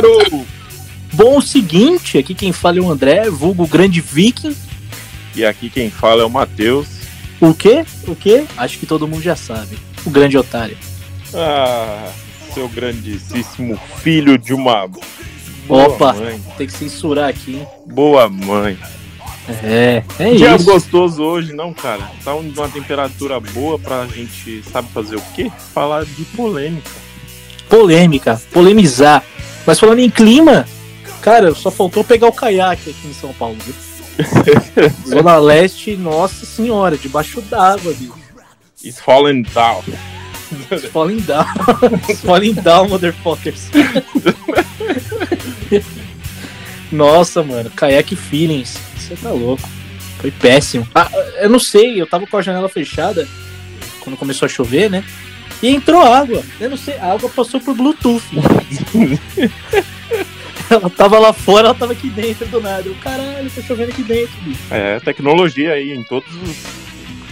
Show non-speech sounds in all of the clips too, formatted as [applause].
claro! Bom, o seguinte, aqui quem fala é o André, vulgo grande viking. E aqui quem fala é o Matheus. O quê? O quê? Acho que todo mundo já sabe. O grande otário. Ah, seu grandíssimo filho de uma boa Opa, mãe. tem que censurar aqui, hein? Boa mãe. É, é Dia isso. gostoso hoje, não, cara? Tá uma temperatura boa pra gente, sabe fazer o quê? Falar de polêmica. Polêmica, polemizar. Mas falando em clima, cara, só faltou pegar o caiaque aqui em São Paulo, viu? [laughs] Zona Leste, nossa senhora, debaixo d'água, bicho. It's falling down. Falling down. [laughs] Falling down, motherfuckers. [laughs] Nossa, mano, caiaque feelings. Você tá louco. Foi péssimo. Ah, eu não sei, eu tava com a janela fechada quando começou a chover, né? E entrou água. Eu não sei, a água passou por Bluetooth. [laughs] ela tava lá fora, ela tava aqui dentro do nada. Eu, caralho, tá chovendo aqui dentro, bicho. É, tecnologia aí em todos os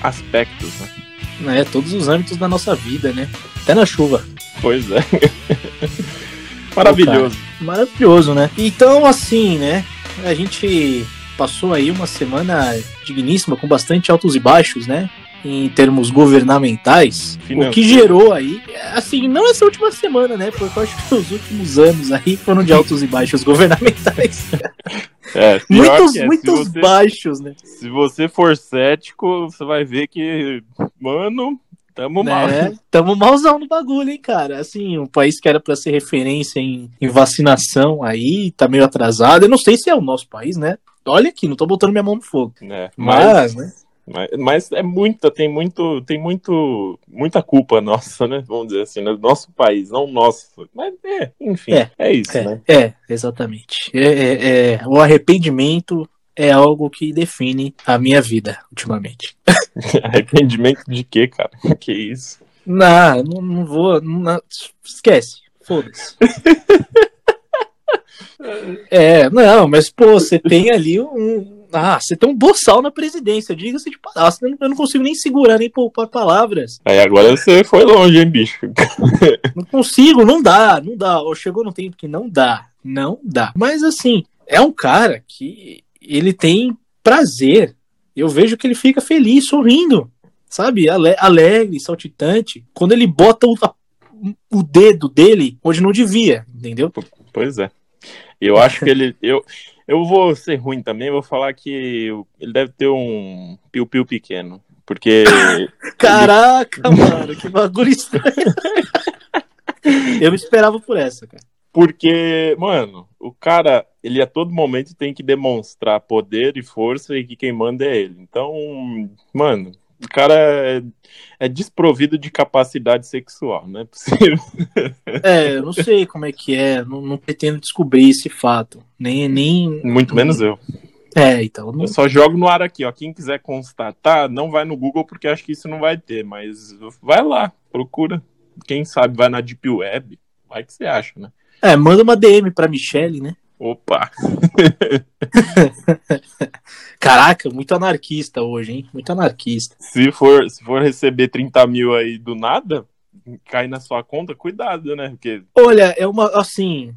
aspectos, né? É, todos os âmbitos da nossa vida, né? Até na chuva. Pois é. [laughs] Maravilhoso. Maravilhoso, né? Então, assim, né? A gente passou aí uma semana digníssima, com bastante altos e baixos, né? Em termos governamentais. O que Financeiro. gerou aí, assim, não essa última semana, né? Porque eu acho que os últimos anos aí foram de altos e baixos governamentais. [laughs] É, muitos, é, muitos você- baixos, né? Se você for cético, você vai ver que, mano, tamo mal. né? [laughs] Tamo malzão no bagulho, hein, cara? Assim, um país que era pra ser referência em, em vacinação aí, tá meio atrasado. Eu não sei se é o nosso país, né? Olha aqui, não tô botando minha mão no fogo. né? Mas, né? Mas, mas é muita, tem muito, tem muito, muita culpa nossa, né? Vamos dizer assim, no nosso país, não nosso. Mas é, enfim, É, é, isso, É, né? é, exatamente. É, é- é- o arrependimento é algo que define a minha vida ultimamente. [laughs] Arrependimento de quê, cara? [laughs] Que isso? Não, não, não vou. não- esquece. Foda-se. [laughs] É, não, mas pô, você tem ali um. Ah, você tem um boçal na presidência, diga-se de palavras. Eu não, consigo nem segurar, nem poupar palavras. Aí agora você foi longe, hein, bicho? [laughs] Não consigo, não dá, não dá. Ou chegou no tempo que não dá, não dá. Mas assim, é um cara que ele tem prazer. Eu vejo que ele fica feliz, sorrindo, sabe? Ale- alegre, saltitante. Quando ele bota o, o dedo dele onde não devia, entendeu? Pois é. Eu acho que ele. Eu, eu vou ser ruim também, vou falar que ele deve ter um piu-piu pequeno. Porque. [laughs] Caraca, mano, que bagulho estranho. [laughs] Eu esperava por essa, cara. Porque, mano, o cara, ele a todo momento tem que demonstrar poder e força e que quem manda é ele. Então, mano, o cara é, é desprovido de capacidade sexual, não é possível. [laughs] É, eu não sei como é que é, não, não pretendo descobrir esse fato. Nem, nem. Muito menos eu. É, então. Não, Eu só jogo no ar aqui, ó. Quem quiser constatar, não vai no Google porque acho que isso não vai ter, mas vai lá, procura. Quem sabe vai na Deep Web, vai que você acha, né? É, manda uma DM pra Michelle, né? Opa! [laughs] Caraca, muito anarquista hoje, hein? Muito anarquista. Se for, se for receber 30 mil aí do nada, cai na sua conta, cuidado, né? Porque Olha, é uma. Assim,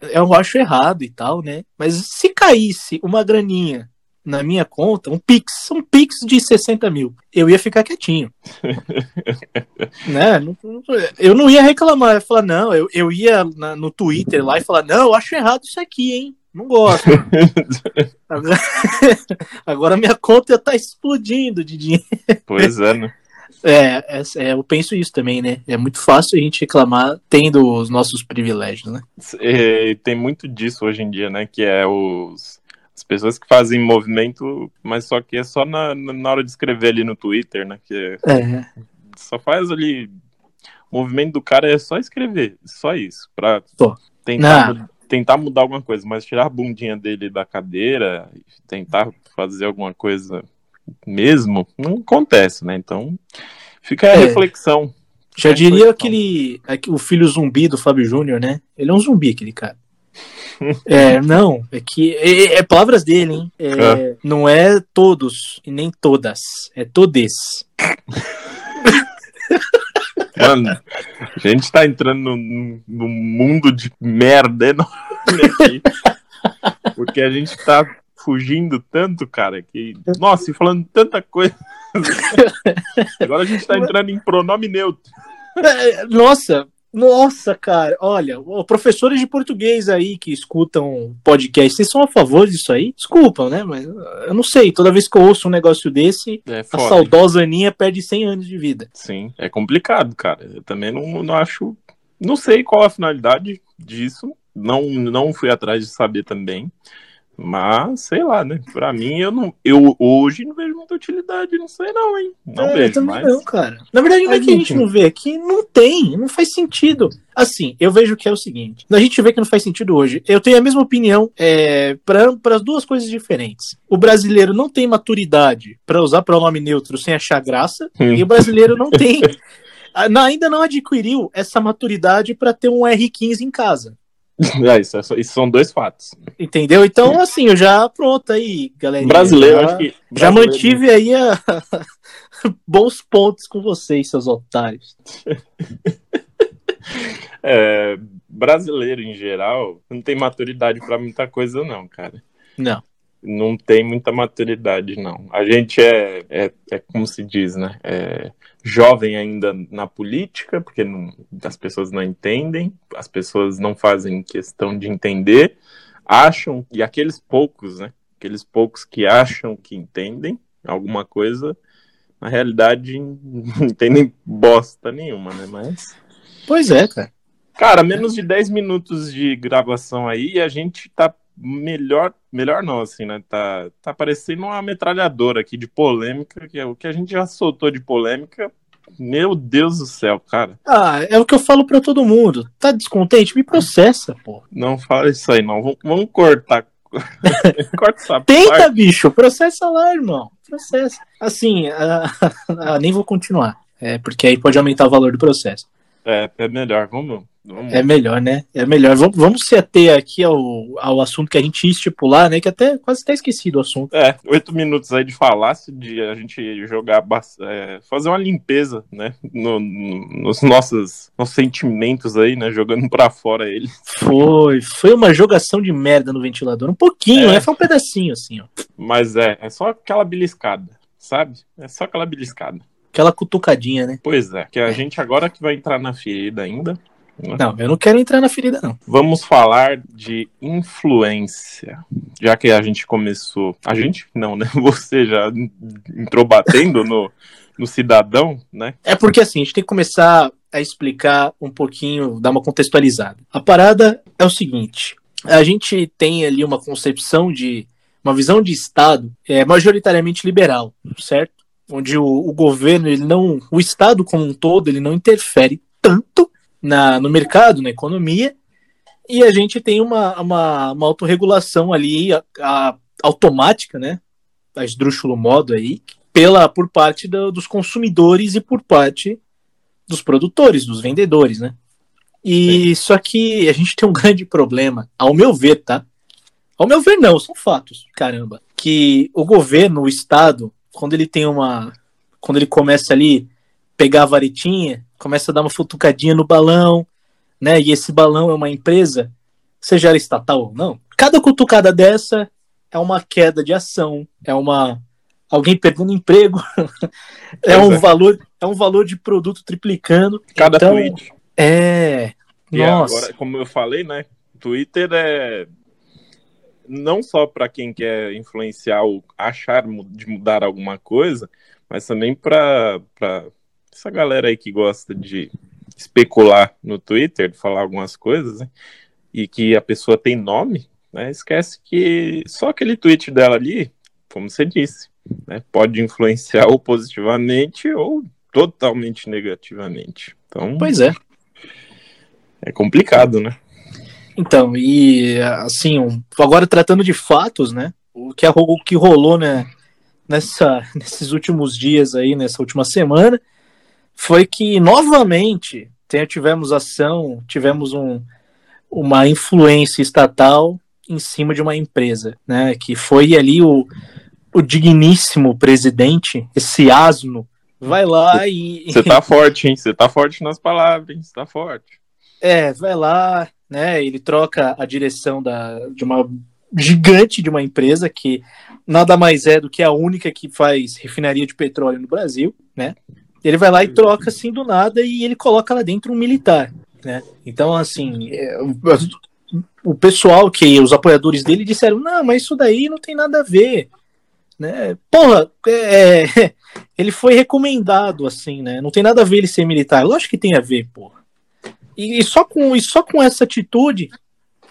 eu acho errado e tal, né? Mas se caísse uma graninha na minha conta, um Pix, um Pix de 60 mil, eu ia ficar quietinho. [laughs] né? Eu não ia reclamar, eu ia falar, não, eu, eu ia na- no Twitter lá e falar, não, eu acho errado isso aqui, hein? Não gosto. [laughs] Agora, [laughs] agora minha conta tá explodindo de dinheiro. Pois é, né? É, é, é, eu penso isso também, né? É muito fácil a gente reclamar tendo os nossos privilégios, né? É, tem muito disso hoje em dia, né? Que é os as pessoas que fazem movimento, mas só que é só na, na hora de escrever ali no Twitter, né? Que É, só faz ali. O movimento do cara é só escrever, só isso. Pra Só. tentar, Não. tentar mudar alguma coisa, mas tirar a bundinha dele da cadeira, tentar fazer alguma coisa mesmo, não acontece, né? Então fica a É. reflexão. já É, diria aquele, aquele- o filho zumbi do Fábio Júnior, né? Ele é um zumbi, aquele cara. É, não, é que é, é palavras dele, hein? É, Não é todos e nem todas, é todes. Mano, a gente tá entrando num, num mundo de merda enorme aqui. Porque a gente tá fugindo tanto, cara, que. Nossa, e falando tanta coisa. Agora a gente tá entrando em pronome neutro. É, Nossa, nossa, cara, olha, professores de português aí que escutam podcast, vocês são a favor disso aí? Desculpa, né? Mas eu não sei, toda vez que eu ouço um negócio desse, É a saudosa Aninha perde 100 anos de vida. Sim, é complicado, cara. Eu também não, não acho. Não sei qual a finalidade disso. Não, não fui atrás de saber também. Mas, sei lá, né? Pra mim, eu não. Eu hoje não vejo muita utilidade, não sei não, hein? Não É, eu vejo, também mas. não, cara. Na verdade, não é que a gente não vê, é que não tem, não faz sentido. Assim, eu vejo que é o seguinte: a gente vê que não faz sentido hoje. Eu tenho a mesma opinião é, para as duas coisas diferentes. O brasileiro não tem maturidade para usar pronome neutro sem achar graça, Hum. e o brasileiro não [laughs] tem. a- não- ainda não adquiriu essa maturidade para ter um R15 em casa. [laughs] É, isso, é isso são dois fatos. Entendeu? Então, assim, eu já pronto aí, galera. Brasileiro, já, acho que. já brasileiro- mantive aí a- [laughs] bons pontos com vocês, seus otários. [laughs] É, brasileiro, em geral, não tem maturidade pra muita coisa, não, cara. Não. não tem muita maturidade, não. A gente é, é, é como se diz, né? É jovem ainda na política, porque não- as pessoas não entendem, as pessoas não fazem questão de entender, acham, e aqueles poucos, né? Aqueles poucos que acham que entendem alguma coisa, na realidade [laughs] não entendem bosta nenhuma, né? Mas. Pois é, cara. Cara, menos de 10 minutos de gravação aí e a gente tá melhor, melhor não, assim, né? Tá, tá parecendo uma metralhadora aqui de polêmica, que é o que a gente já soltou de polêmica. Meu Deus do céu, cara. Ah, é o que eu falo pra todo mundo. Tá descontente? Me processa, pô. Não fala isso aí, não. Vamos, vamos cortar. [laughs] Corta essa Tenta, parte. bicho. Processa lá, irmão. Processa. Assim, ah, [laughs] nem vou continuar. É, porque aí pode aumentar o valor do processo. É, é melhor. Vamos. Vamos. É melhor, né? É melhor. Vamos, vamos se ater aqui ao, ao assunto que a gente ia estipular, né? Que até quase até esqueci do assunto. É, oito minutos aí de falácio, de a gente jogar, é, fazer uma limpeza, né, no- no- nos nossos, nossos sentimentos aí, né, jogando pra fora ele. Foi, foi uma jogação de merda no ventilador. Um pouquinho, É. né? Foi um pedacinho, assim, ó. Mas é, é só aquela beliscada, sabe? É só aquela beliscada. Aquela cutucadinha, né? Pois é, que a gente agora que vai entrar na ferida ainda. Não, eu não quero entrar na ferida, não. Vamos falar de influência. Já que a gente começou. A gente? Não, né? [laughs] Você já entrou batendo no, no cidadão, né? É porque assim, a gente tem que começar a explicar um pouquinho, dar uma contextualizada. A parada é o seguinte: a gente tem ali uma concepção de uma visão de Estado é, majoritariamente liberal, certo? Onde o, o governo, ele não, o Estado como um todo, ele não interfere tanto na, no mercado, na economia, e a gente tem uma, uma, uma autorregulação ali a- a- automática, né? A esdrúxulo modo aí, pela, por parte do- dos consumidores e por parte dos produtores, dos vendedores, né? E só que a gente tem um [laughs] grande problema, ao meu ver, tá? Ao meu ver, não, são fatos, caramba. Que o governo, o Estado, quando ele tem uma. Quando ele começa ali pegar a varetinha, começa a dar uma futucadinha no balão, né? E esse balão é uma empresa, seja ela estatal ou não, cada cutucada dessa é uma queda de ação, é uma alguém perdendo emprego, [laughs] é um é. valor, é um valor de produto triplicando. Cada então, tweet. É. E Nossa. agora, como eu falei, né? Twitter é não só para quem quer influenciar ou achar de mudar alguma coisa, mas também para essa galera aí que gosta de especular no Twitter, de falar algumas coisas, né? E que a pessoa tem nome, né? Esquece que só aquele tweet dela ali, como você disse, né? Pode influenciar ou positivamente ou totalmente negativamente. Então, Pois é. é complicado, né? Então, e assim, agora tratando de fatos, né? O que, o que rolou né, nessa, [laughs] nesses últimos dias aí, nessa última semana, foi que novamente tivemos ação, tivemos um, uma influência estatal em cima de uma empresa, né? Que foi ali o, o digníssimo presidente, esse asno vai lá e. Você tá [laughs] forte, hein? Você tá forte nas palavras, hein? Você tá forte. É, vai lá, né? Ele troca a direção da, de uma gigante de uma empresa que nada mais é do que a única que faz refinaria de petróleo no Brasil, né? Ele vai lá e troca assim do nada e ele coloca lá dentro um militar, né? Então, assim, é, o pessoal que os apoiadores dele disseram: não, mas isso daí não tem nada a ver. Né? Porra, é, é [laughs] ele foi recomendado assim, né? Não tem nada a ver ele ser militar. Lógico que tem a ver, porra. E, e só, com, e só com essa atitude,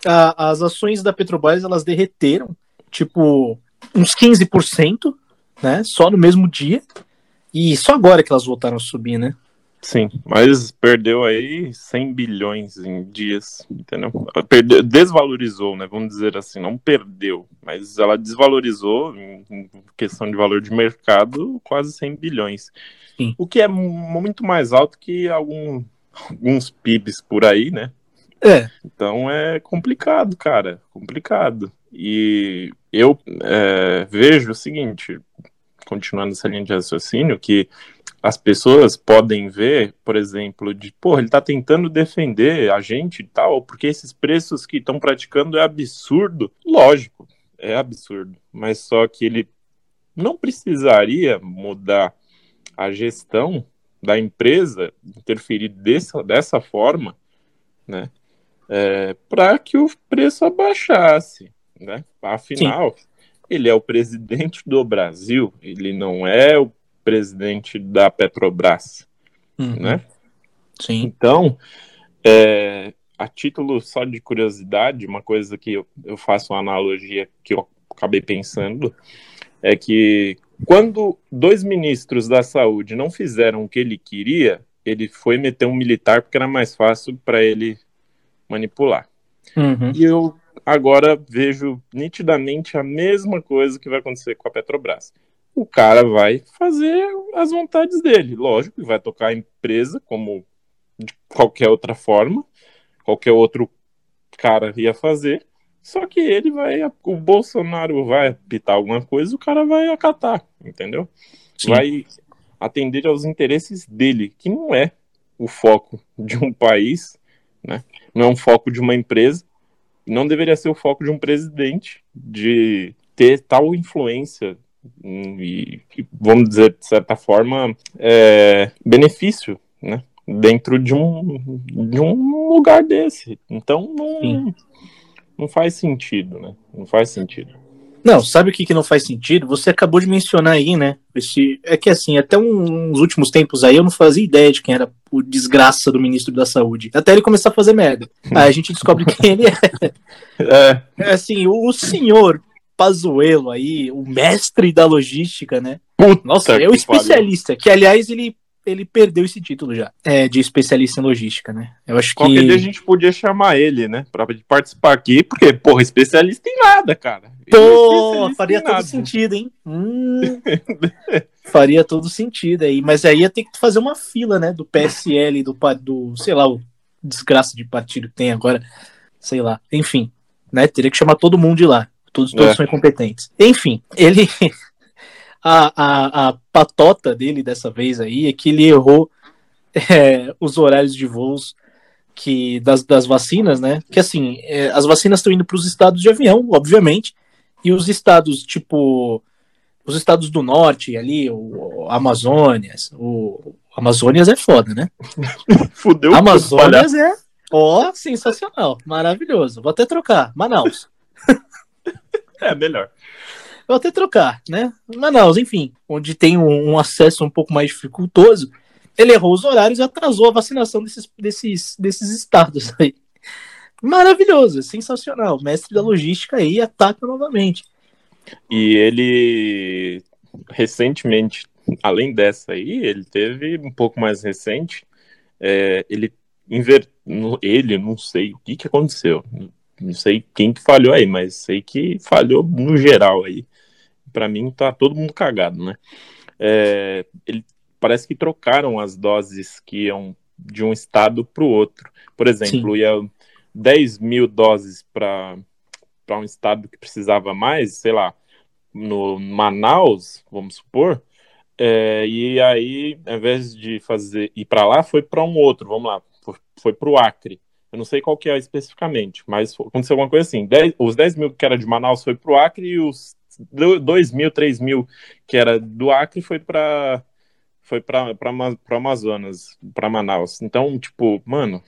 a, as ações da Petrobras elas derreteram, tipo, uns 15%, né? Só no mesmo dia. E só agora que elas voltaram a subir, né? Sim, mas perdeu aí 100 bilhões em dias, entendeu? Perdeu, desvalorizou, né? Vamos dizer assim, não perdeu, mas ela desvalorizou em, questão de valor de mercado quase 100 bilhões. Sim. O que é muito mais alto que algum, alguns PIBs por aí, né? É. Então é complicado, cara, complicado. E eu é, vejo o seguinte, continuando essa linha de raciocínio, que as pessoas podem ver, por exemplo, de, pô, ele está tentando defender a gente e tal, porque esses preços que estão praticando é absurdo. Lógico, é absurdo, mas só que ele não precisaria mudar a gestão da empresa, interferir dessa, dessa forma, né, é, para que o preço abaixasse, né? Afinal, Sim. Ele é o presidente do Brasil, ele não é o presidente da Petrobras, uhum. né? Sim. Então, é, a título só de curiosidade, uma coisa que eu, eu faço uma analogia que eu acabei pensando é que quando dois ministros da saúde não fizeram o que ele queria, ele foi meter um militar porque era mais fácil para ele manipular. Uhum. E eu agora vejo nitidamente a mesma coisa que vai acontecer com a Petrobras o cara vai fazer as vontades dele. Lógico, vai tocar a empresa como de qualquer outra forma, qualquer outro cara ia fazer. Só que ele vai, o Bolsonaro vai apitar alguma coisa, o cara vai acatar, entendeu? Sim. Vai atender aos interesses dele, que não é o foco de um país, né? Não é um foco de uma empresa, não deveria ser o foco de um presidente de ter tal influência e, vamos dizer, de certa forma, é, benefício, né? Dentro de um, de um lugar desse. Então, não, não faz sentido, né? Não faz sentido. Não, sabe o que, que não faz sentido? Você acabou de mencionar aí, né? Esse, é que assim, até uns últimos tempos aí eu não fazia ideia de quem era o desgraça do ministro da saúde. Até ele começar a fazer merda. [laughs] Aí a gente descobre quem ele é. É. é assim, o, o senhor Pazuello aí, o mestre da logística, né? Puta Nossa, é o especialista, que aliás ele ele perdeu esse título já, é, de especialista em logística, né? Eu acho Qualquer que... dia a gente podia chamar ele, né, pra participar aqui, porque, porra, especialista em nada, cara. Pô, faria todo nada. sentido, hein? Hum, [laughs] faria todo sentido aí, mas aí ia ter que fazer uma fila, né, do PSL, do, do sei lá, o desgraça de partido que tem agora, sei lá, enfim, né, teria que chamar todo mundo de lá. Todos, todos é. são incompetentes. Enfim, ele. [laughs] A, a, a, patota dele dessa vez aí é que ele errou é, os horários de voos que das, das vacinas, né? Que assim, é, as vacinas estão indo para os estados de avião, obviamente, e os estados, tipo, os estados do norte ali, o, o Amazônias, o Amazônias é foda, né? [laughs] Fudeu. Amazônias é, ó, sensacional, maravilhoso. Vou até trocar, Manaus. [laughs] É, melhor. Vou até trocar, né? Manaus, enfim, onde tem um, um, acesso um pouco mais dificultoso, ele errou os horários e atrasou a vacinação desses, desses, desses estados [laughs] aí. Maravilhoso, sensacional. Mestre da logística aí ataca novamente. E ele recentemente, além dessa aí, ele teve um pouco mais recente, é, ele inver... ele, não sei o que, que aconteceu, não sei quem que falhou aí, mas sei que falhou no geral aí. Para mim tá todo mundo cagado, né? É, ele parece que trocaram as doses que iam de um estado para o outro. Por exemplo, Sim. ia 10 mil doses para um estado que precisava mais, sei lá, no Manaus, vamos supor, É, e aí, ao invés de fazer ir para lá, foi para um outro, vamos lá, foi para o Acre. Eu não sei qual que é especificamente, mas aconteceu alguma coisa assim. Dez, os 10 mil que era de Manaus foi para o Acre e os 2 mil, 3 mil que era do Acre foi para foi para Amazonas, para Manaus. Então, tipo, mano,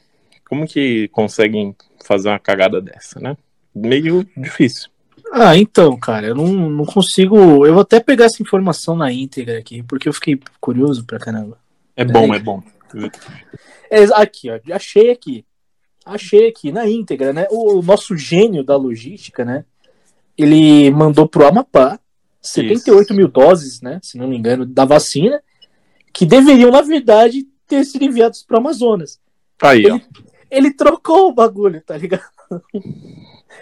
como que conseguem fazer uma cagada dessa, né? Meio difícil. Ah, então, cara, eu não, não consigo. Eu vou até pegar essa informação na íntegra aqui, porque eu fiquei curioso pra caramba. É bom, é, é bom. É, aqui, ó, achei aqui. Achei aqui, na íntegra, né? O, o nosso gênio da logística, né? Ele mandou pro Amapá 78 Isso. mil doses, né? Se não me engano, da vacina, que deveriam, na verdade, ter sido enviados pro Amazonas. Aí, ele, ó. ele trocou o bagulho, tá ligado?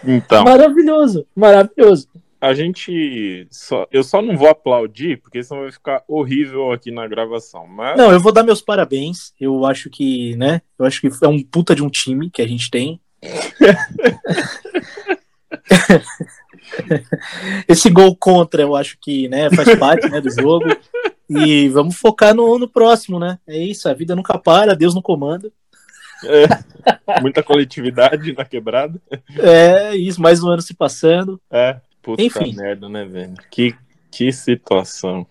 Então. Maravilhoso, maravilhoso. A gente. Só, eu só não vou aplaudir, porque senão vai ficar horrível aqui na gravação. Mas... Não, eu vou dar meus parabéns. Eu acho que, né? Eu acho que é um puta de um time que a gente tem. [laughs] [laughs] Esse gol contra, eu acho que né, faz parte né, do jogo. E vamos focar no, no próximo, né? É isso, a vida nunca para, Deus no comando. É, muita coletividade na quebrada. É, isso, mais um ano se passando. É, puta Enfim. merda, né, velho? Que, que situação.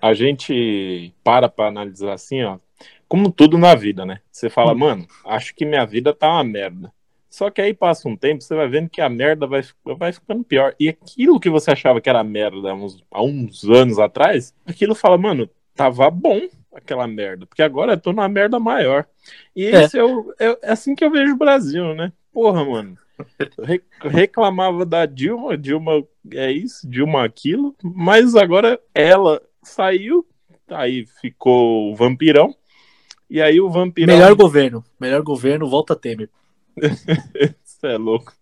A gente para pra analisar assim, ó, como tudo na vida, né? Você fala, hum. mano, acho que minha vida tá uma merda. Só que aí passa um tempo, você vai vendo que a merda vai, vai ficando pior. E aquilo que você achava que era merda há uns, há uns anos atrás, aquilo fala, mano, tava bom aquela merda, porque agora eu tô numa merda maior. E é. esse é, o, é, é assim que eu vejo o Brasil, né? Porra, mano. Re, reclamava da Dilma, Dilma é isso, Dilma aquilo, mas agora ela saiu, aí ficou o vampirão, e aí o vampirão. Melhor governo, melhor governo, volta Temer. Você é louco.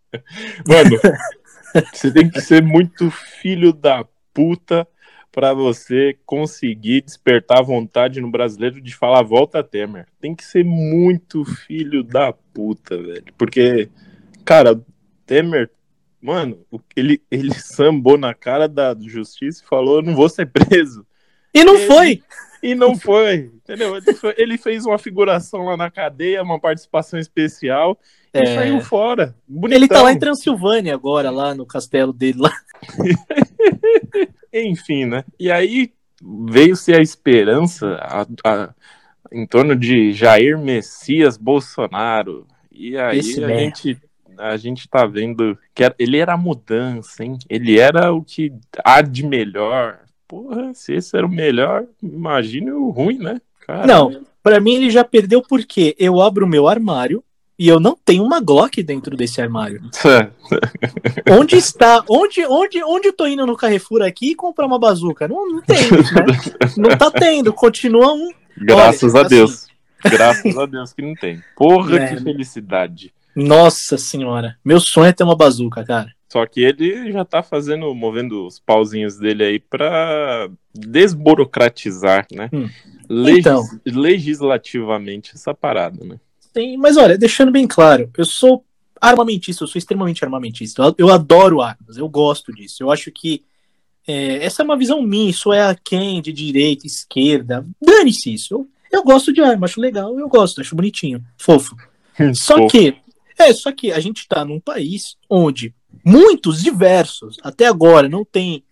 Mano, [laughs] você tem que ser muito filho da puta para você conseguir despertar a vontade no brasileiro de falar volta Temer. Tem que ser muito filho da puta, velho. Porque, cara, Temer, mano, ele, ele sambou na cara da justiça e falou: não vou ser preso. E não ele, foi! E não foi, entendeu? Ele, foi, ele, fez uma figuração lá na cadeia, uma participação especial e é... saiu fora. Bonitão. Ele tá lá em Transilvânia agora, lá no castelo dele lá. [laughs] Enfim, né? E aí veio-se a esperança a, a, em torno de Jair Messias Bolsonaro. E aí Esse a gente a gente tá vendo que ele era a mudança, hein? Ele era o que há de melhor. Porra, se esse era o melhor, imagine o ruim, né? Caramba. Não, para mim ele já perdeu porque eu abro o meu armário, e eu não tenho uma Glock dentro desse armário. [laughs] onde está? Onde, onde, onde eu tô indo no Carrefour aqui e comprar uma bazuca? Não, não tem, né? Não tá tendo, continua um. Graças Olha, a assim... Deus. Graças a Deus que não tem. Porra, é, que felicidade. Nossa senhora. Meu sonho é ter uma bazuca, cara. Só que ele já tá fazendo, movendo os pauzinhos dele aí pra desburocratizar, né? Hum. Legis então. Legislativamente essa parada, né? Tem, mas olha, deixando bem claro, eu sou armamentista, eu sou extremamente armamentista. Eu, eu adoro armas, eu gosto disso. Eu acho que é, essa é uma visão minha, isso é a quem de direita, esquerda. Dane-se isso. Eu, eu gosto de arma, acho legal, eu gosto, acho bonitinho, fofo. [laughs] só que, é, só que a gente tá num país onde muitos diversos, até agora, não tem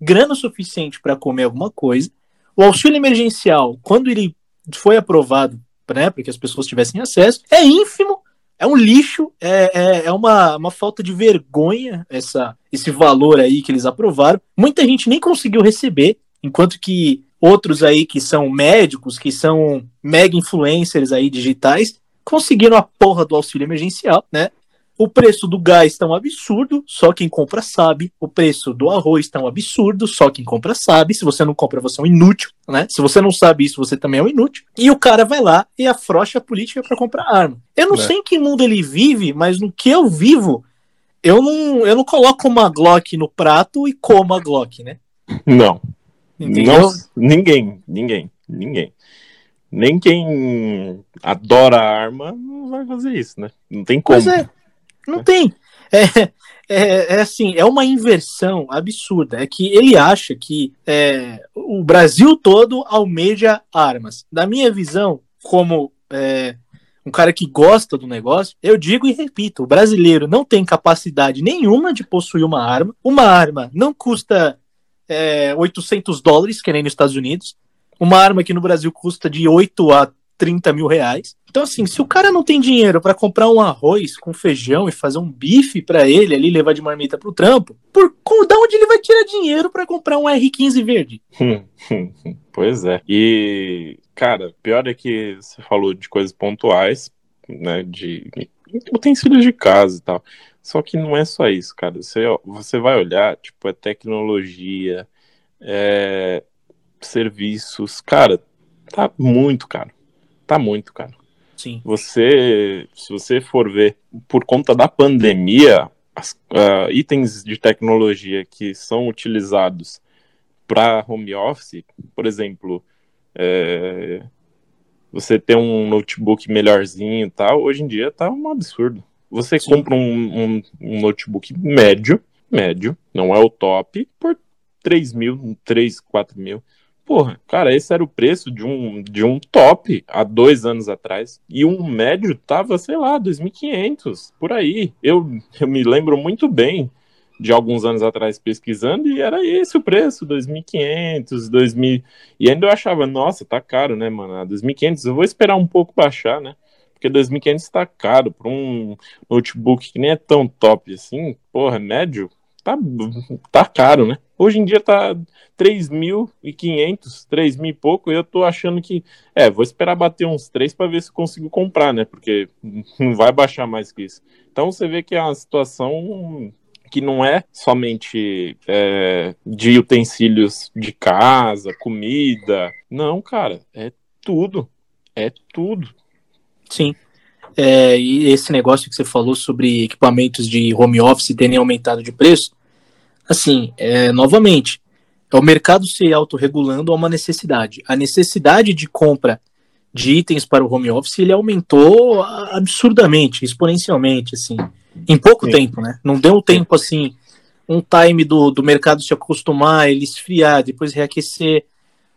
grana suficiente para comer alguma coisa. O auxílio emergencial, quando ele foi aprovado né, para que as pessoas tivessem acesso, é ínfimo, é um lixo, é, é, é, uma, uma falta de vergonha essa, esse valor aí que eles aprovaram. Muita gente nem conseguiu receber, enquanto que outros aí que são médicos, que são mega influencers aí digitais, conseguiram a porra do auxílio emergencial, né? O preço do gás está um absurdo, só quem compra sabe. O preço do arroz está um absurdo, só quem compra sabe. Se você não compra, você é um inútil, né? Se você não sabe isso, você também é um inútil. E o cara vai lá e afrouxa a política para comprar arma. Eu não é. sei em que mundo ele vive, mas no que eu vivo, eu não, eu não coloco uma Glock no prato e como a Glock, né? Não. Entendeu? Não, ninguém, ninguém, ninguém. Nem quem adora a arma não vai fazer isso, né? Não tem como. Pois é. Não tem. É, é, é, assim, é uma inversão absurda. É que ele acha que é, o Brasil todo almeja armas. Da minha visão, como é, um cara que gosta do negócio, eu digo e repito: o brasileiro não tem capacidade nenhuma de possuir uma arma. Uma arma não custa é, 800 dólares, que nem nos Estados Unidos. Uma arma que no Brasil custa de 8 a 30 mil reais. Então, assim, se o cara não tem dinheiro para comprar um arroz com feijão e fazer um bife para ele ali levar de marmita pro trampo, por da onde ele vai tirar dinheiro para comprar um R15 verde? pois é. E, cara, pior é que você falou de coisas pontuais, né, de utensílios de casa e tal. Só que não é só isso, cara. Você, você vai olhar, tipo, é tecnologia, é serviços, cara, tá muito caro tá muito, cara. Sim. Você, se você for ver, por conta da pandemia, as, uh, itens de tecnologia que são utilizados para home office, por exemplo, é, você ter um notebook melhorzinho e tal, hoje em dia tá um absurdo. Você Sim. compra um, um, um, notebook médio, médio, não é o top, por 3 mil, 3, 4 mil. Porra, cara, esse era o preço de um, de um top há dois anos atrás. E um médio tava, sei lá, 2.500, por aí. Eu, eu me lembro muito bem de alguns anos atrás pesquisando e era esse o preço, 2.500, 2.000. E ainda eu achava, nossa, tá caro, né, mano? 2.500, eu vou esperar um pouco baixar, né? Porque 2.500 tá caro para um notebook que nem é tão top assim, porra, médio, tá, tá caro, né? Hoje em dia tá 3.500, 3 mil e pouco, e eu tô achando que, é, vou esperar bater uns 3 para ver se consigo comprar, né? Porque não vai baixar mais que isso. Então você vê que é uma situação que não é somente é, de utensílios de casa, comida. Não, cara, é tudo. É tudo. Sim. É, e esse negócio que você falou sobre equipamentos de home office terem aumentado de preço, assim, é, novamente, é o mercado se autorregulando a uma necessidade. A necessidade de compra de itens para o home office ele aumentou absurdamente, exponencialmente, assim, em pouco Sim. tempo, né? Não deu tempo assim, um time do, do mercado se acostumar, ele esfriar, depois reaquecer.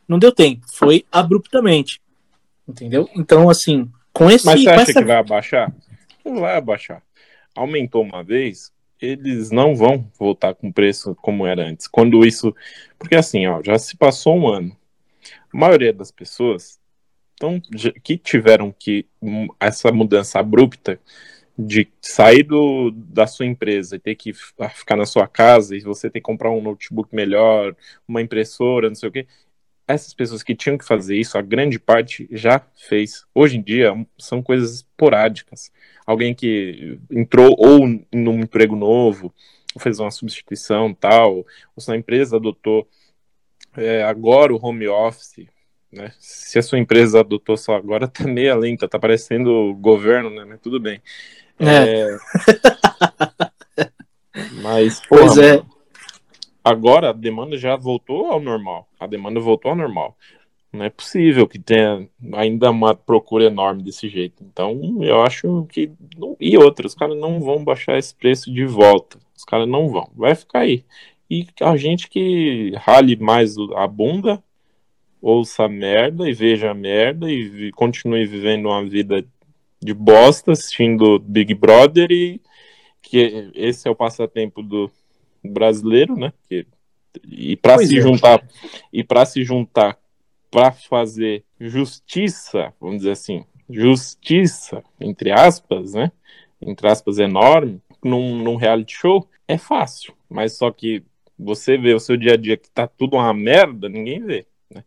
Não deu tempo, foi abruptamente, entendeu? Então, assim, com esse. Mas você acha essa... que vai abaixar? Não vai abaixar. Aumentou uma vez, eles não vão voltar com preço como era antes. Quando isso. Porque assim, ó, já se passou um ano. A maioria das pessoas então, que tiveram que. Essa mudança abrupta de sair do, da sua empresa e ter que ficar na sua casa e você ter que comprar um notebook melhor, uma impressora, não sei o quê. Essas pessoas que tinham que fazer isso, a grande parte já fez. Hoje em dia, são coisas esporádicas alguém que entrou ou num emprego novo, fez uma substituição tal, ou se a empresa adotou é, agora o home office, né? Se a sua empresa adotou só agora, [laughs] tá meia lenta, tá parecendo o governo, né? Mas tudo bem. É. é... [laughs] Mas, porra, pois é. Agora a demanda já voltou ao normal. A demanda voltou ao normal. Não é possível que tenha ainda uma procura enorme desse jeito. Então, eu acho que. E outros, os caras não vão baixar esse preço de volta. Os caras não vão. Vai ficar aí. E a gente que rale mais a bunda, ouça a merda e veja a merda e continue vivendo uma vida de bosta, assistindo Big Brother e que esse é o passatempo do brasileiro, né? Que, e para se é. juntar e para se juntar para fazer justiça, vamos dizer assim, justiça, entre aspas, né? Entre aspas, enorme, num, num reality show, é fácil. Mas só que você vê o seu dia a dia que tá tudo uma merda, ninguém vê. Né?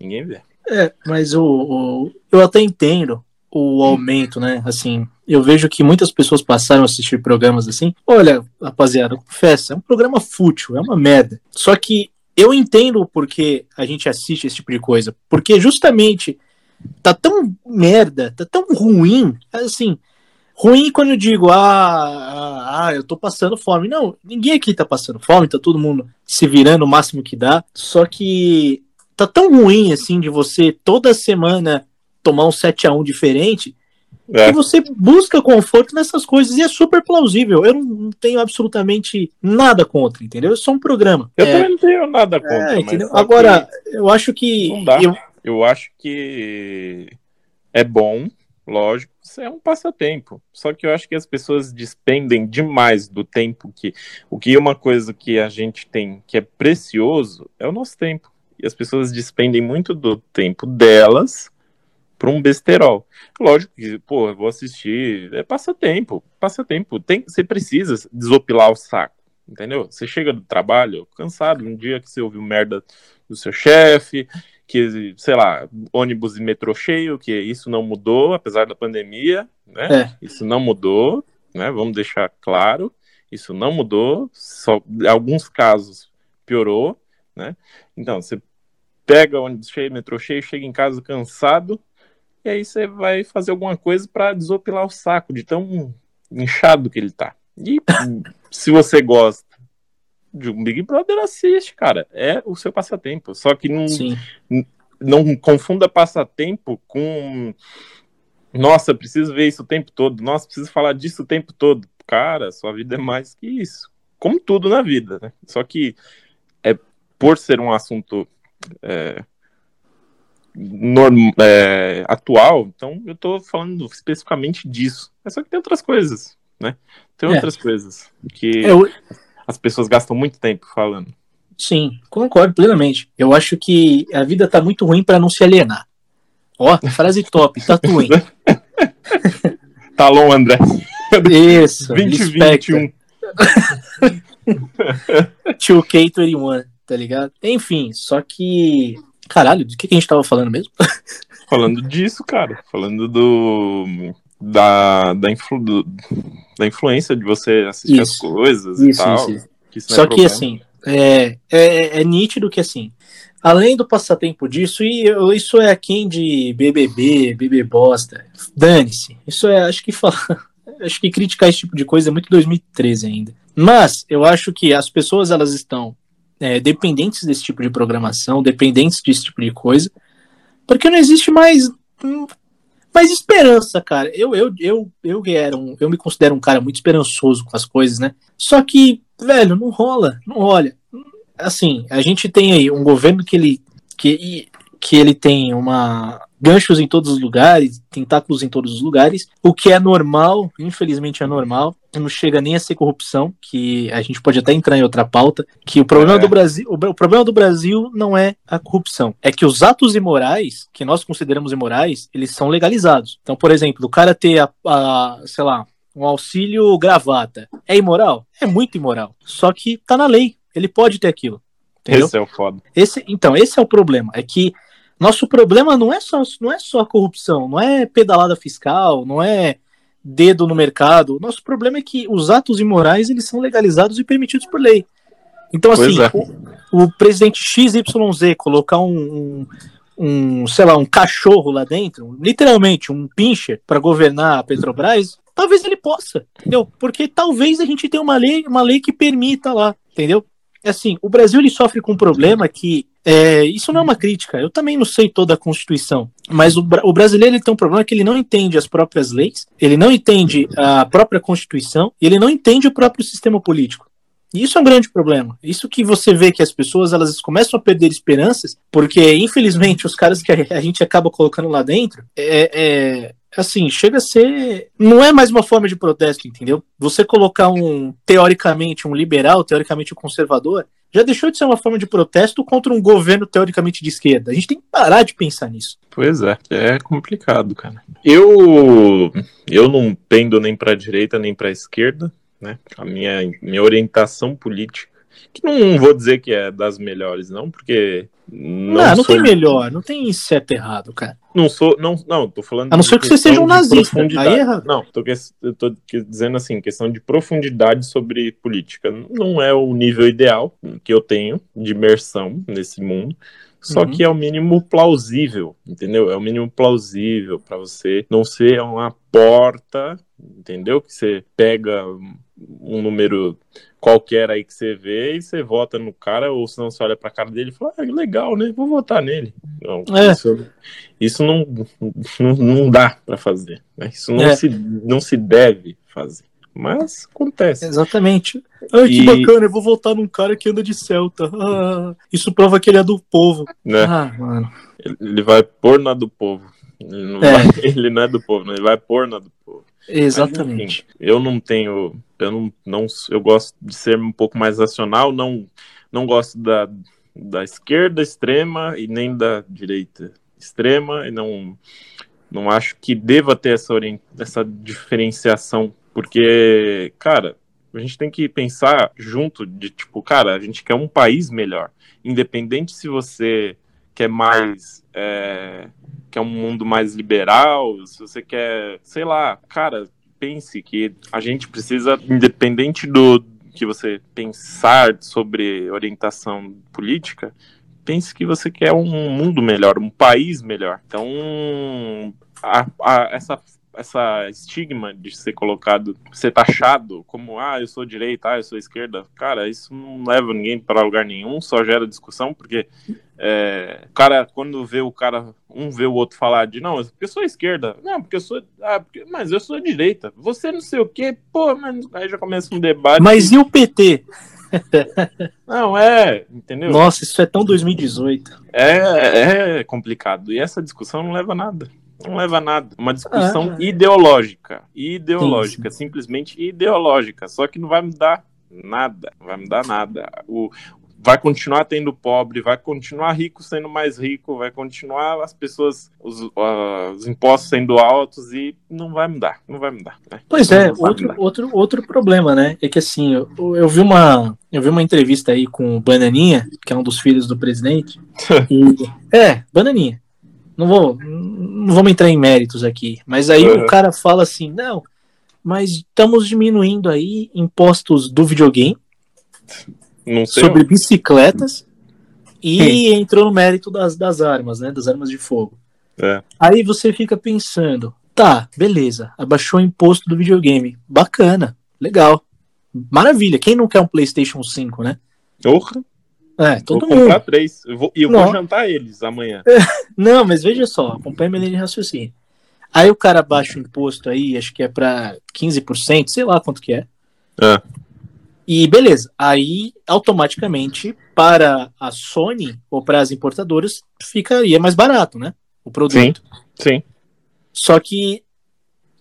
Ninguém vê. É, mas o, o, eu até entendo o aumento, né? Assim, eu vejo que muitas pessoas passaram a assistir programas assim. Olha, rapaziada, confessa, é um programa fútil, é uma merda. Só que eu entendo o porquê a gente assiste esse tipo de coisa. Porque justamente tá tão merda, tá tão ruim, assim, ruim quando eu digo, ah, ah, ah, eu tô passando fome. Não, ninguém aqui tá passando fome, tá todo mundo se virando o máximo que dá. Só que tá tão ruim assim de você toda semana tomar um 7 a 1 diferente É. Que você busca conforto nessas coisas e é super plausível. Eu não tenho absolutamente nada contra, entendeu? É só um programa. Eu é... também não tenho nada contra. É, Agora, que... eu acho que. Não dá. Eu... eu acho que é bom, lógico, isso é um passatempo. Só que eu acho que as pessoas despendem demais do tempo que. O que é uma coisa que a gente tem que é precioso é o nosso tempo. E as pessoas despendem muito do tempo delas para um besterol. Lógico que, pô, eu vou assistir, é passatempo, passatempo. Tem, você precisa desopilar o saco, entendeu? Você chega do trabalho cansado, um dia que você ouviu merda do seu chefe, que, sei lá, ônibus e metrô cheio, que isso não mudou, apesar da pandemia, né? É. Isso não mudou, né? Vamos deixar claro, isso não mudou, só em alguns casos piorou, né? Então, você pega ônibus cheio, metrô cheio, chega em casa cansado, e aí você vai fazer alguma coisa para desopilar o saco de tão inchado que ele tá. E [laughs] se você gosta de um Big Brother, assiste, cara. É o seu passatempo. Só que não, não confunda passatempo com. Nossa, preciso ver isso o tempo todo. Nossa, preciso falar disso o tempo todo. Cara, sua vida é mais que isso. Como tudo na vida, né? Só que é por ser um assunto é, norm, é, atual, então eu tô falando especificamente disso. É só que tem outras coisas, né? Tem é. outras coisas que eu... as pessoas gastam muito tempo falando. Sim, concordo plenamente. Eu acho que a vida tá muito ruim para não se alienar. Ó, frase top, tatuem. [laughs] tá long, André. Isso, 2021. 2K21, [laughs] tá ligado? Enfim, só que Caralho, de que, que a gente tava falando mesmo? [laughs] Falando disso, cara. Falando do. Da, da, influ, do, da influência de você assistir isso. as coisas isso, e tal. Isso, que Só é que assim, é, é, é, nítido que assim, além do passatempo disso, e isso é quem de BBB, BB bosta, dane-se. Isso é, acho que falar, [laughs] acho que criticar esse tipo de coisa é muito 2013 ainda. Mas eu acho que as pessoas elas estão é, dependentes desse tipo de programação, dependentes desse tipo de coisa, porque não existe mais mais esperança, cara. Eu eu eu eu era um, eu me considero um cara muito esperançoso com as coisas, né? Só que, velho, não rola, não olha. Assim, a gente tem aí um governo que ele que que ele tem uma ganchos em todos os lugares, tentáculos em todos os lugares, o que é normal, infelizmente é normal, não chega nem a ser corrupção, que a gente pode até entrar em outra pauta, que o problema é. do Brasil, o, o, problema do Brasil não é a corrupção, é que os atos imorais, que nós consideramos imorais, eles são legalizados. Então, por exemplo, o cara ter a, a sei lá, um auxílio gravata, é imoral? É muito imoral. Só que tá na lei, ele pode ter aquilo. Entendeu? Esse é o foda. Esse, então, esse é o problema, é que nosso problema não é só não é só corrupção, não é pedalada fiscal, não é dedo no mercado. Nosso problema é que os atos imorais eles são legalizados e permitidos por lei. Então, assim, é. o, o, presidente XYZ colocar um, um, um, sei lá, um cachorro lá dentro, literalmente um pincher, para governar a Petrobras, talvez ele possa, entendeu? Porque talvez a gente tenha uma lei, uma lei que permita lá, entendeu? É assim, o Brasil ele sofre com um problema que é, isso não é uma crítica, eu também não sei toda a Constituição, mas o, o brasileiro ele tem um problema que ele não entende as próprias leis, ele não entende a própria Constituição e ele não entende o próprio sistema político. E isso é um grande problema. Isso que você vê que as pessoas elas começam a perder esperanças, porque infelizmente os caras que [laughs] a gente acaba colocando lá dentro é, é assim, chega a ser. Não é mais uma forma de protesto, entendeu? Você colocar um, teoricamente, um liberal, teoricamente um conservador, já deixou de ser uma forma de protesto contra um governo teoricamente de esquerda. A gente tem que parar de pensar nisso. Pois é, é complicado, cara. Eu, eu não pendo nem para direita nem para esquerda, né? A minha, minha orientação política que não vou dizer que é das melhores, não, porque. Não, não, não tem melhor, não tem certo e errado, cara. Não sou, não, não, tô falando. A não ser que você seja um nazista. Aí é errado. Não, tô, tô dizendo assim, questão de profundidade sobre política. Não é o nível ideal que eu tenho de imersão nesse mundo. Só uhum. que é o mínimo plausível, entendeu? É o mínimo plausível para você não ser uma porta, entendeu? Que você pega um número qualquer aí que você vê e você vota no cara, ou se não você olha pra cara dele e fala, ah, legal, né? Vou votar nele. Não, é. Isso, isso não, não, não dá para fazer. Né? Isso não, é. se, não se deve fazer. Mas acontece. Exatamente. Ai, que e... bacana, eu vou voltar num cara que anda de Celta. Ah, isso prova que ele é do povo. Né? Ah, mano. Ele vai pôr na do povo. Ele não, é. vai, [laughs] ele não é do povo, ele vai pôr na do povo. Exatamente. Mas, enfim, eu não tenho. Eu não, não. Eu gosto de ser um pouco mais racional, não, não gosto da, da esquerda extrema e nem da direita extrema, e não, não acho que deva ter essa, essa diferenciação porque, cara, a gente tem que pensar junto de tipo, cara, a gente quer um país melhor. Independente se você quer mais. É, quer um mundo mais liberal, se você quer, sei lá, cara, pense que a gente precisa, independente do que você pensar sobre orientação política, pense que você quer um mundo melhor, um país melhor. Então, a, a, essa essa estigma de ser colocado, ser taxado como, ah, eu sou direita, ah, eu sou esquerda, cara, isso não leva ninguém para lugar nenhum, só gera discussão, porque é, o cara, quando vê o cara, um vê o outro falar de, não, porque eu sou esquerda, não, porque eu sou, ah, porque, mas eu sou direita, você não sei o quê, pô, mas aí já começa um debate. Mas e o PT? [laughs] Não, é, entendeu? Nossa, isso é tão 2018. É, é complicado. E essa discussão não leva a nada não leva a nada. Uma discussão ah, ideológica. Ideológica, sim, sim. simplesmente ideológica. Só que não vai mudar nada. Não vai mudar nada. O, vai continuar tendo pobre, vai continuar rico sendo mais rico, vai continuar as pessoas, os, uh, os impostos sendo altos e não vai mudar, não vai mudar. Né? Pois é, outro, outro, outro problema, né? É que assim, eu, eu, vi uma, eu vi uma entrevista aí com o Bananinha, que é um dos filhos do presidente. [laughs] e, é, Bananinha. Não vou, não vamos entrar em méritos aqui, mas aí uhum. o cara fala assim: não, mas estamos diminuindo aí impostos do videogame sobre onde. bicicletas e entrou no mérito das, das armas, né? Das armas de fogo. É. Aí você fica pensando, tá, beleza, abaixou o imposto do videogame. Bacana, legal. Maravilha. Quem não quer um PlayStation 5, né? Porra. É, todo vou mundo. comprar três. E eu vou, eu vou jantar eles amanhã. [laughs] Não, mas veja só, acompanha minha linha de raciocínio. Aí o cara baixa o imposto aí, acho que é para 15%, sei lá quanto que é. É. E beleza, aí automaticamente para a Sony ou para as importadoras ficaria mais barato, né? O produto. Sim, sim. Só que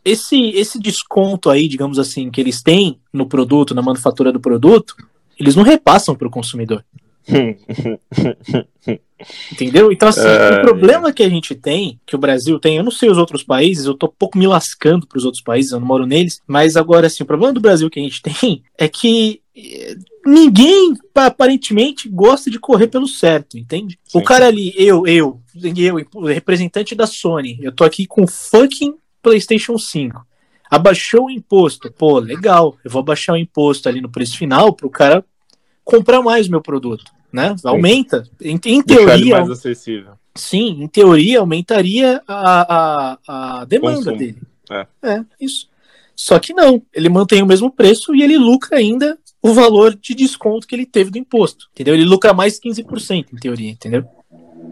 esse, esse desconto aí, digamos assim, que eles têm no produto, na manufatura do produto, eles não repassam para o consumidor. Entendeu? Então, assim, é... o problema que a gente tem, que o Brasil tem, eu não sei os outros países, eu tô pouco me lascando pros outros países, eu não moro neles, mas agora, assim, o problema do Brasil que a gente [laughs] tem é que eh, ninguém aparentemente gosta de correr pelo certo, entende? Sim. O cara ali, eu, eu, eu, representante da Sony, eu tô aqui com fucking PlayStation 5. Abaixou o imposto, pô, legal, eu vou abaixar o imposto ali no preço final pro cara comprar mais o meu produto, né? Aumenta. Em, em teoria. mais acessível. Sim, em teoria aumentaria a, a, a demanda Consumo. dele. É. é, isso. Só que não, ele mantém o mesmo preço e ele lucra ainda o valor de desconto que ele teve do imposto. Entendeu? Ele lucra mais 15%, em teoria, entendeu?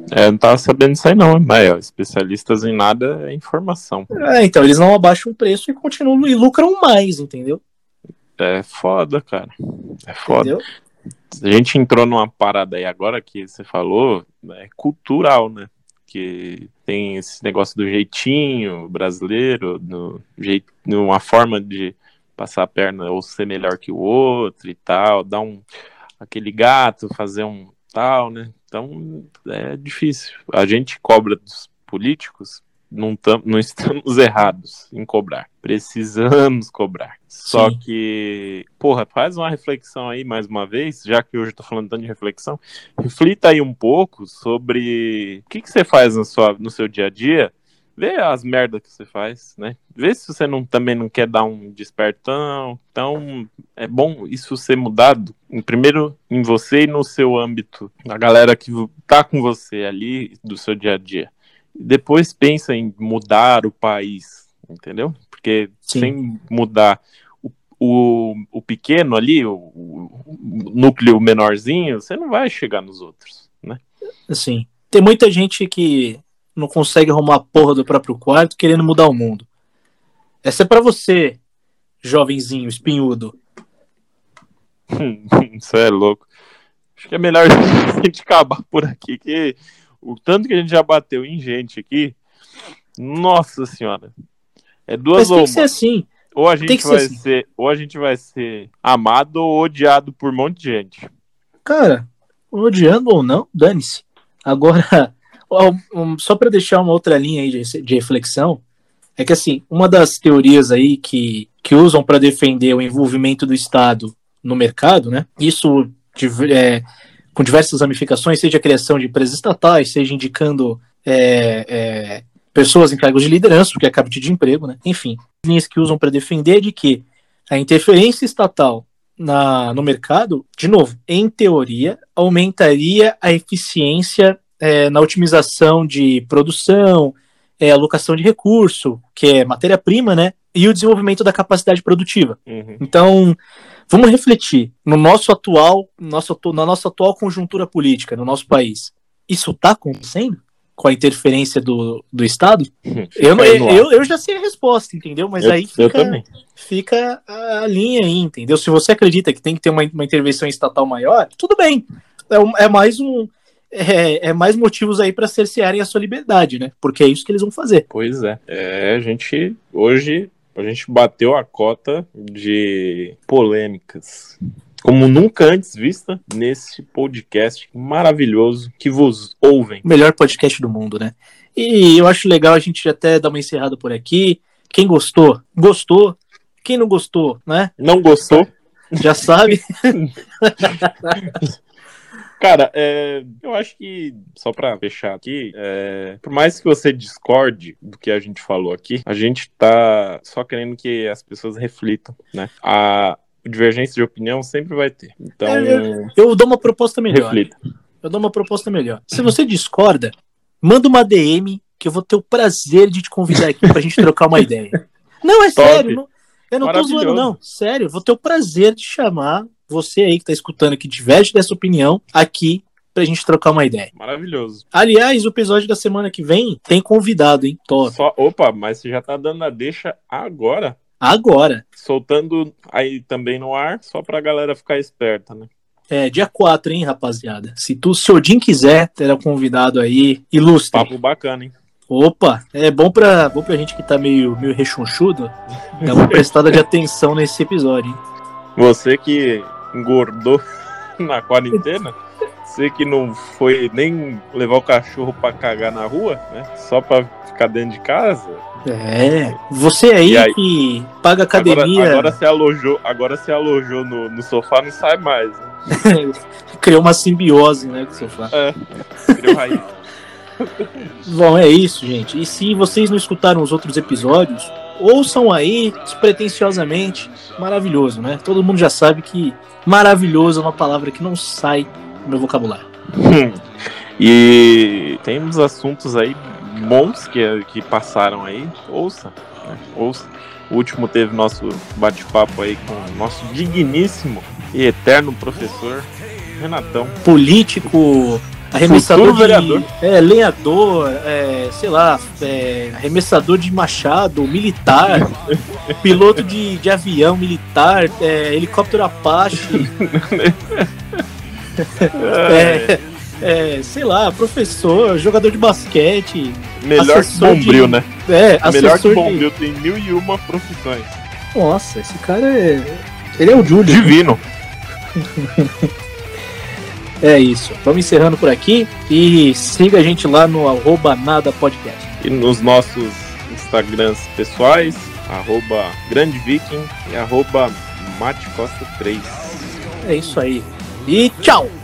É, não tava sabendo isso aí não, mas ó, especialistas em nada é informação. É, então, eles não abaixam o preço e continuam e lucram mais, entendeu? É foda, cara. É foda. Entendeu? A gente entrou numa parada aí agora que você falou, é cultural, né? Que tem esse negócio do jeitinho brasileiro, no jeito, numa forma de passar a perna ou ser melhor que o outro e tal, dar um aquele gato, fazer um tal, né? Então é difícil. A gente cobra dos políticos não, tam, não estamos [laughs] errados em cobrar. Precisamos cobrar. Só Sim. que, porra, faz uma reflexão aí mais uma vez, já que hoje eu tô falando tanto de reflexão. Reflita aí um pouco sobre o que, que você faz no, sua, no seu dia a dia. Vê as merdas que você faz, né? Vê se você não, também não quer dar um despertão. Então, é bom isso ser mudado, em, primeiro em você e no seu âmbito, na galera que tá com você ali do seu dia a dia depois pensa em mudar o país, entendeu? Porque Sim. sem mudar o, o, o pequeno ali, o, o, núcleo menorzinho, você não vai chegar nos outros, né? Sim. Tem muita gente que não consegue arrumar a porra do próprio quarto querendo mudar o mundo. Essa é para você, jovenzinho, espinhudo. [laughs] Isso é louco. Acho que é melhor [laughs] a gente acabar por aqui, que o tanto que a gente já bateu em gente aqui, nossa senhora. É duas Mas tem que ser assim. Ou a gente vai ser, ser, assim. ou a gente vai ser amado ou odiado por um monte de gente. Cara, odiando ou não, dane-se. Agora, [laughs] só para deixar uma outra linha aí de, de, reflexão, é que assim, uma das teorias aí que, que usam para defender o envolvimento do Estado no mercado, né? Isso é, com diversas ramificações, seja a criação de empresas estatais, seja indicando é, é, pessoas em cargos de liderança, porque é capite de emprego, né? Enfim, linhas que usam para defender de que a interferência estatal na, no mercado, de novo, em teoria, aumentaria a eficiência é, na otimização de produção, é, alocação de recurso, que é matéria-prima, né? E o desenvolvimento da capacidade produtiva. Uhum. Então, vamos refletir no nosso atual, nosso, na nossa atual conjuntura política no nosso país. Isso está acontecendo? com a interferência do, do Estado? [laughs] eu, eu, eu já sei a resposta, entendeu? Mas eu, aí fica, fica a linha aí, entendeu? Se você acredita que tem que ter uma, uma intervenção estatal maior, tudo bem. É, é mais um. É, é, mais motivos aí para cercearem a sua liberdade, né? Porque é isso que eles vão fazer. Pois é. É, a gente hoje a gente bateu a cota de polêmicas como nunca antes vista nesse podcast maravilhoso que vos ouvem. Melhor podcast do mundo, né? E eu acho legal a gente até dar uma encerrada por aqui. Quem gostou, gostou. Quem não gostou, né? Não gostou. Já sabe. [laughs] Cara, é, eu acho que, só para fechar aqui, é, por mais que você discorde do que a gente falou aqui, a gente tá só querendo que as pessoas reflitam, né? A, divergência de opinião sempre vai ter. Então, é, eu, eu, dou uma proposta melhor. Reflita. Eu dou uma proposta melhor. Se você discorda, manda uma DM que eu vou ter o prazer de te convidar aqui pra gente trocar uma ideia. Não, é [laughs] Top. sério. Não, eu não tô zoando, não. Sério, vou ter o prazer de chamar você aí que tá escutando, que diverge dessa opinião, aqui pra gente trocar uma ideia. Maravilhoso. Aliás, o episódio da semana que vem tem convidado, hein? Top. Só, opa, mas você já tá dando a deixa agora agora. Soltando aí também no ar, só pra galera ficar esperta, né? É, dia 4, hein, rapaziada? Se tu, se Odin quiser, terá convidado aí, ilustre. Papo bacana, hein? Opa, é bom pra, bom pra gente que tá meio, meio rechonchudo, dar uma [laughs] prestada de atenção nesse episódio, hein? Você que engordou [laughs] na quarentena, você que não foi nem levar o cachorro pra cagar na rua, né? Só pra ficar dentro de casa, é, você aí, aí que paga academia. Agora, agora se alojou, agora se alojou no, no sofá, não sai mais. Né? [laughs] Criou uma simbiose, né, com o sofá. É, criou raiz. [laughs] Bom, é isso, gente. E se vocês não escutaram os outros episódios, ouçam aí, despretensiosamente. Maravilhoso, né? Todo mundo já sabe que maravilhoso é uma palavra que não sai do meu vocabulário. [laughs] e temos assuntos aí bons que, que passaram aí, ouça, né? ouça. O último teve nosso bate-papo aí com o nosso digníssimo e eterno professor Renatão. Político, arremessador de. É, lenhador, é, sei lá, é, arremessador de machado, militar, [laughs] piloto de, de avião militar, é, helicóptero Apache. [laughs] é, é, sei lá, professor, jogador de basquete. Melhor que Bombril, de... né? É, Melhor que Bombril, de... tem mil e uma profissões. Nossa, esse cara é. Ele é o Júlio. Divino. [laughs] é isso. Vamos encerrando por aqui e siga a gente lá no arroba nada podcast. E nos nossos Instagrams pessoais, arroba Grande Viking e arroba Mate Costa 3. É isso aí. E tchau!